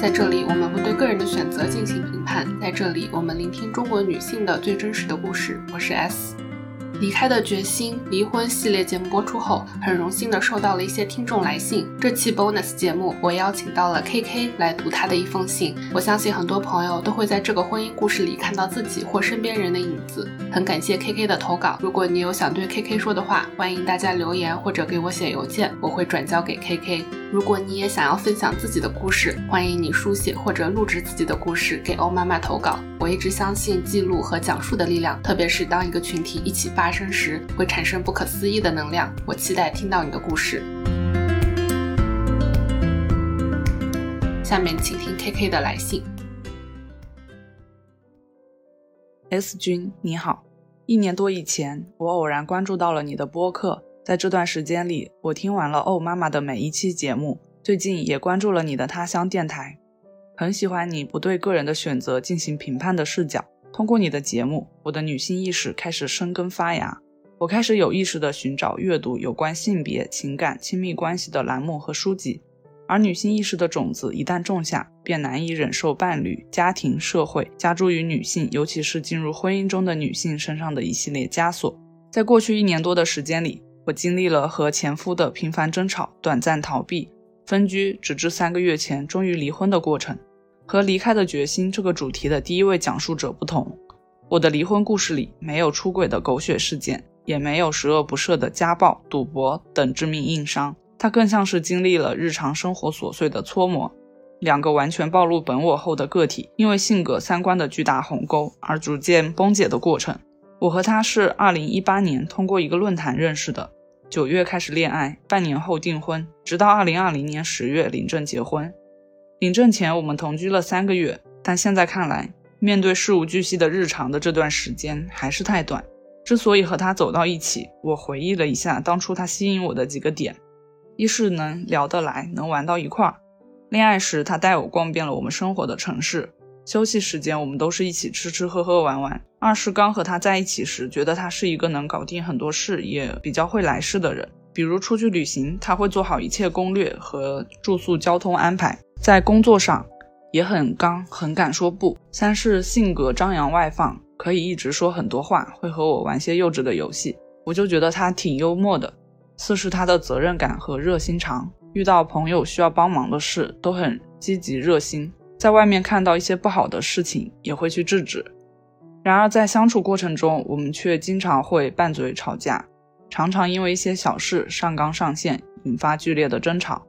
在这里，我们不对个人的选择进行评判。在这里，我们聆听中国女性的最真实的故事。我是 S。离开的决心离婚系列节目播出后，很荣幸的收到了一些听众来信。这期 bonus 节目，我邀请到了 KK 来读他的一封信。我相信很多朋友都会在这个婚姻故事里看到自己或身边人的影子。很感谢 KK 的投稿。如果你有想对 KK 说的话，欢迎大家留言或者给我写邮件，我会转交给 KK。如果你也想要分享自己的故事，欢迎你书写或者录制自己的故事给欧妈妈投稿。我一直相信记录和讲述的力量，特别是当一个群体一起发发生时，会产生不可思议的能量。我期待听到你的故事。下面请听 KK 的来信。S 君你好，一年多以前，我偶然关注到了你的播客。在这段时间里，我听完了哦妈妈的每一期节目，最近也关注了你的他乡电台，很喜欢你不对个人的选择进行评判的视角。通过你的节目，我的女性意识开始生根发芽，我开始有意识地寻找阅读有关性别、情感、亲密关系的栏目和书籍。而女性意识的种子一旦种下，便难以忍受伴侣、家庭、社会加诸于女性，尤其是进入婚姻中的女性身上的一系列枷锁。在过去一年多的时间里，我经历了和前夫的频繁争吵、短暂逃避、分居，直至三个月前终于离婚的过程。和离开的决心这个主题的第一位讲述者不同，我的离婚故事里没有出轨的狗血事件，也没有十恶不赦的家暴、赌博等致命硬伤。它更像是经历了日常生活琐碎的搓磨。两个完全暴露本我后的个体，因为性格、三观的巨大鸿沟而逐渐崩解的过程。我和他是二零一八年通过一个论坛认识的。九月开始恋爱，半年后订婚，直到二零二零年十月领证结婚。领证前我们同居了三个月，但现在看来，面对事无巨细的日常的这段时间还是太短。之所以和他走到一起，我回忆了一下当初他吸引我的几个点：一是能聊得来，能玩到一块儿；恋爱时他带我逛遍了我们生活的城市。休息时间，我们都是一起吃吃喝喝玩玩。二是刚和他在一起时，觉得他是一个能搞定很多事，也比较会来事的人。比如出去旅行，他会做好一切攻略和住宿、交通安排。在工作上也很刚，很敢说不。三是性格张扬外放，可以一直说很多话，会和我玩些幼稚的游戏，我就觉得他挺幽默的。四是他的责任感和热心肠，遇到朋友需要帮忙的事，都很积极热心。在外面看到一些不好的事情，也会去制止。然而，在相处过程中，我们却经常会拌嘴吵架，常常因为一些小事上纲上线，引发剧烈的争吵。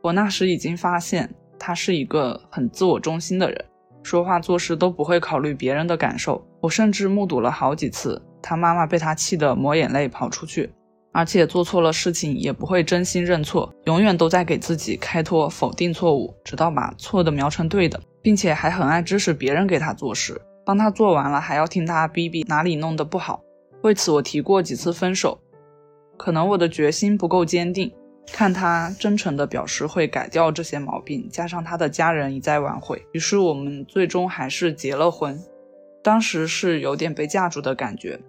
我那时已经发现，他是一个很自我中心的人，说话做事都不会考虑别人的感受。我甚至目睹了好几次，他妈妈被他气得抹眼泪跑出去。而且做错了事情也不会真心认错，永远都在给自己开脱、否定错误，直到把错的描成对的，并且还很爱指使别人给他做事，帮他做完了还要听他逼逼哪里弄得不好。为此我提过几次分手，可能我的决心不够坚定。看他真诚地表示会改掉这些毛病，加上他的家人一再挽回，于是我们最终还是结了婚。当时是有点被架住的感觉。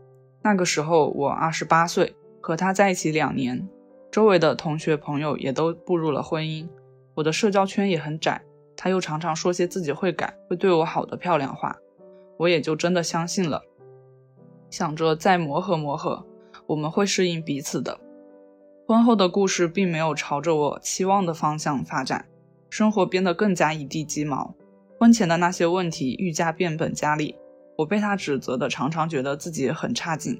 那个时候我二十八岁。和他在一起两年，周围的同学朋友也都步入了婚姻，我的社交圈也很窄。他又常常说些自己会改、会对我好的漂亮话，我也就真的相信了，想着再磨合磨合，我们会适应彼此的。婚后的故事并没有朝着我期望的方向发展，生活变得更加一地鸡毛。婚前的那些问题愈加变本加厉，我被他指责的，常常觉得自己很差劲。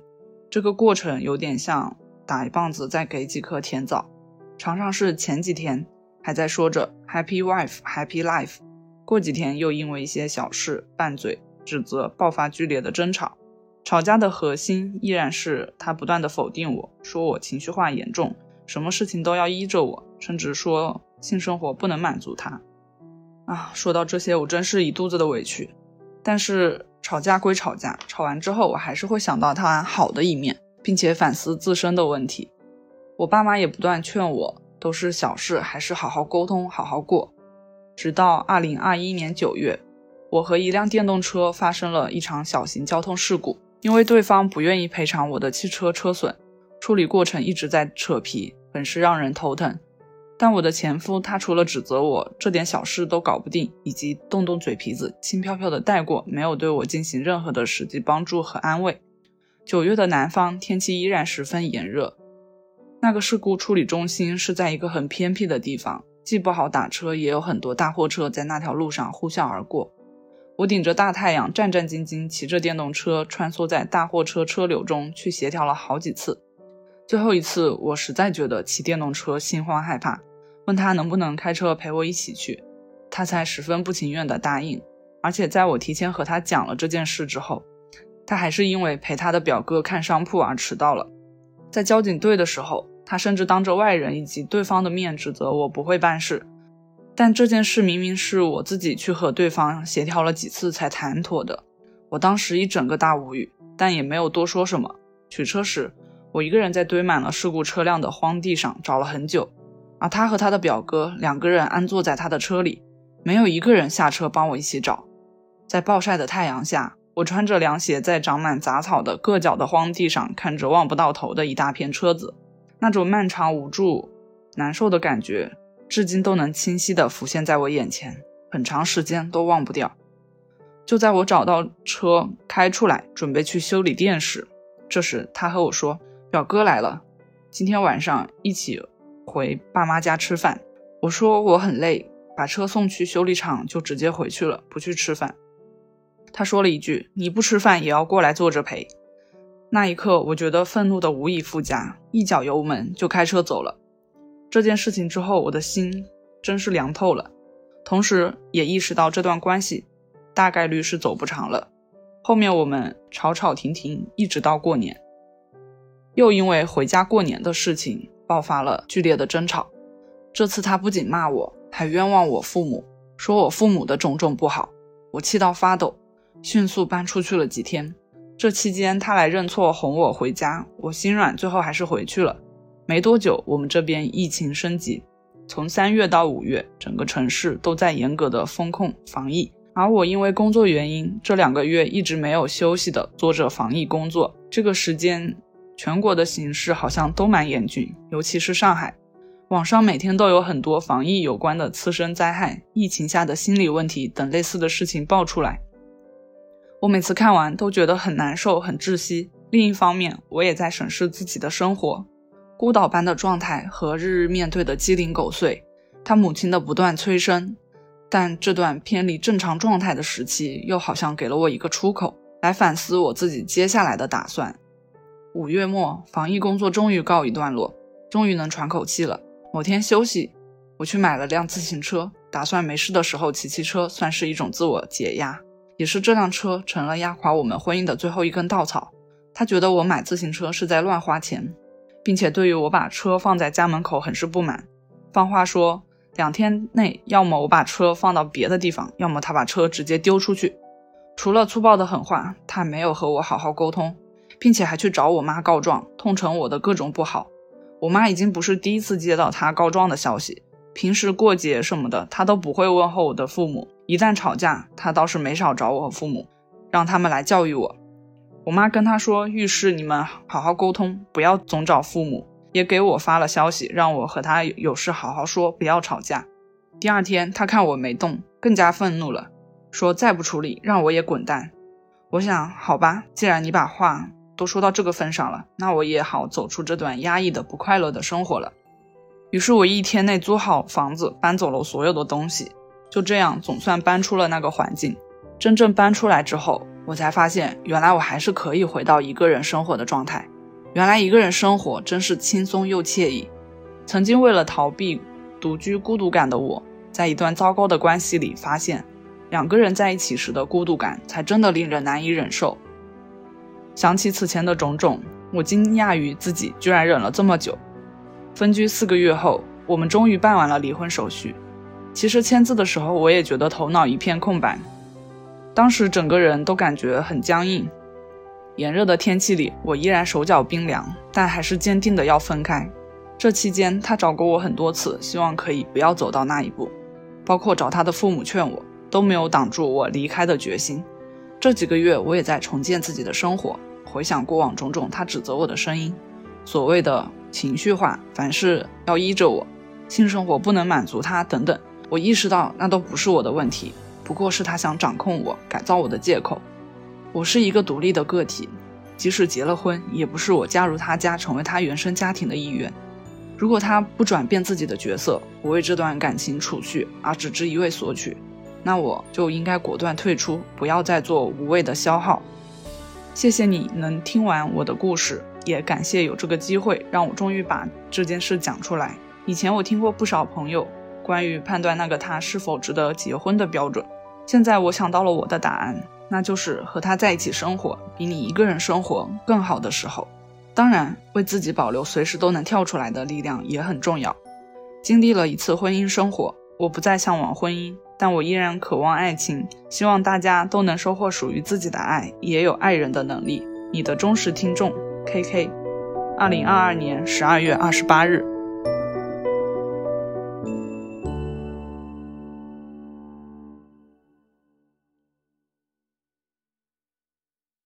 这个过程有点像打一棒子再给几颗甜枣，常常是前几天还在说着 happy wife happy life，过几天又因为一些小事拌嘴指责爆发剧烈的争吵，吵架的核心依然是他不断的否定我，说我情绪化严重，什么事情都要依着我，甚至说性生活不能满足他。啊，说到这些我真是一肚子的委屈，但是。吵架归吵架，吵完之后我还是会想到他好的一面，并且反思自身的问题。我爸妈也不断劝我，都是小事，还是好好沟通，好好过。直到二零二一年九月，我和一辆电动车发生了一场小型交通事故，因为对方不愿意赔偿我的汽车车损，处理过程一直在扯皮，很是让人头疼。但我的前夫他除了指责我这点小事都搞不定，以及动动嘴皮子轻飘飘的带过，没有对我进行任何的实际帮助和安慰。九月的南方天气依然十分炎热。那个事故处理中心是在一个很偏僻的地方，既不好打车，也有很多大货车在那条路上呼啸而过。我顶着大太阳，战战兢兢骑着电动车穿梭在大货车车流中，去协调了好几次。最后一次，我实在觉得骑电动车心慌害怕，问他能不能开车陪我一起去，他才十分不情愿地答应。而且在我提前和他讲了这件事之后，他还是因为陪他的表哥看商铺而迟到了。在交警队的时候，他甚至当着外人以及对方的面指责我不会办事。但这件事明明是我自己去和对方协调了几次才谈妥的。我当时一整个大无语，但也没有多说什么。取车时。我一个人在堆满了事故车辆的荒地上找了很久，而他和他的表哥两个人安坐在他的车里，没有一个人下车帮我一起找。在暴晒的太阳下，我穿着凉鞋在长满杂草的硌脚的荒地上看着望不到头的一大片车子，那种漫长无助、难受的感觉，至今都能清晰地浮现在我眼前，很长时间都忘不掉。就在我找到车开出来准备去修理店时，这时他和我说。表哥来了，今天晚上一起回爸妈家吃饭。我说我很累，把车送去修理厂就直接回去了，不去吃饭。他说了一句：“你不吃饭也要过来坐着陪。”那一刻，我觉得愤怒的无以复加，一脚油门就开车走了。这件事情之后，我的心真是凉透了，同时也意识到这段关系大概率是走不长了。后面我们吵吵停停，一直到过年。又因为回家过年的事情爆发了剧烈的争吵。这次他不仅骂我，还冤枉我父母，说我父母的种种不好。我气到发抖，迅速搬出去了几天。这期间他来认错，哄我回家，我心软，最后还是回去了。没多久，我们这边疫情升级，从三月到五月，整个城市都在严格的风控防疫。而我因为工作原因，这两个月一直没有休息的做着防疫工作。这个时间。全国的形势好像都蛮严峻，尤其是上海，网上每天都有很多防疫有关的次生灾害、疫情下的心理问题等类似的事情爆出来。我每次看完都觉得很难受、很窒息。另一方面，我也在审视自己的生活，孤岛般的状态和日日面对的鸡零狗碎，他母亲的不断催生。但这段偏离正常状态的时期，又好像给了我一个出口，来反思我自己接下来的打算。五月末，防疫工作终于告一段落，终于能喘口气了。某天休息，我去买了辆自行车，打算没事的时候骑骑车，算是一种自我解压。也是这辆车成了压垮我们婚姻的最后一根稻草。他觉得我买自行车是在乱花钱，并且对于我把车放在家门口很是不满。放话说，两天内要么我把车放到别的地方，要么他把车直接丢出去。除了粗暴的狠话，他没有和我好好沟通。并且还去找我妈告状，痛陈我的各种不好。我妈已经不是第一次接到他告状的消息，平时过节什么的，他都不会问候我的父母。一旦吵架，他倒是没少找我父母，让他们来教育我。我妈跟他说，遇事你们好好沟通，不要总找父母。也给我发了消息，让我和他有事好好说，不要吵架。第二天，他看我没动，更加愤怒了，说再不处理，让我也滚蛋。我想，好吧，既然你把话。都说到这个份上了，那我也好走出这段压抑的不快乐的生活了。于是，我一天内租好房子，搬走了所有的东西，就这样总算搬出了那个环境。真正搬出来之后，我才发现，原来我还是可以回到一个人生活的状态。原来一个人生活真是轻松又惬意。曾经为了逃避独居孤独感的我，在一段糟糕的关系里发现，两个人在一起时的孤独感才真的令人难以忍受。想起此前的种种，我惊讶于自己居然忍了这么久。分居四个月后，我们终于办完了离婚手续。其实签字的时候，我也觉得头脑一片空白，当时整个人都感觉很僵硬。炎热的天气里，我依然手脚冰凉，但还是坚定的要分开。这期间，他找过我很多次，希望可以不要走到那一步，包括找他的父母劝我，都没有挡住我离开的决心。这几个月，我也在重建自己的生活，回想过往种种他指责我的声音，所谓的情绪化，凡事要依着我，性生活不能满足他等等。我意识到那都不是我的问题，不过是他想掌控我、改造我的借口。我是一个独立的个体，即使结了婚，也不是我加入他家成为他原生家庭的一员。如果他不转变自己的角色，不为这段感情储蓄，而只知一味索取，那我就应该果断退出，不要再做无谓的消耗。谢谢你能听完我的故事，也感谢有这个机会让我终于把这件事讲出来。以前我听过不少朋友关于判断那个他是否值得结婚的标准，现在我想到了我的答案。那就是和他在一起生活，比你一个人生活更好的时候。当然，为自己保留随时都能跳出来的力量也很重要。经历了一次婚姻生活，我不再向往婚姻，但我依然渴望爱情。希望大家都能收获属于自己的爱，也有爱人的能力。你的忠实听众，K K，二零二二年十二月二十八日。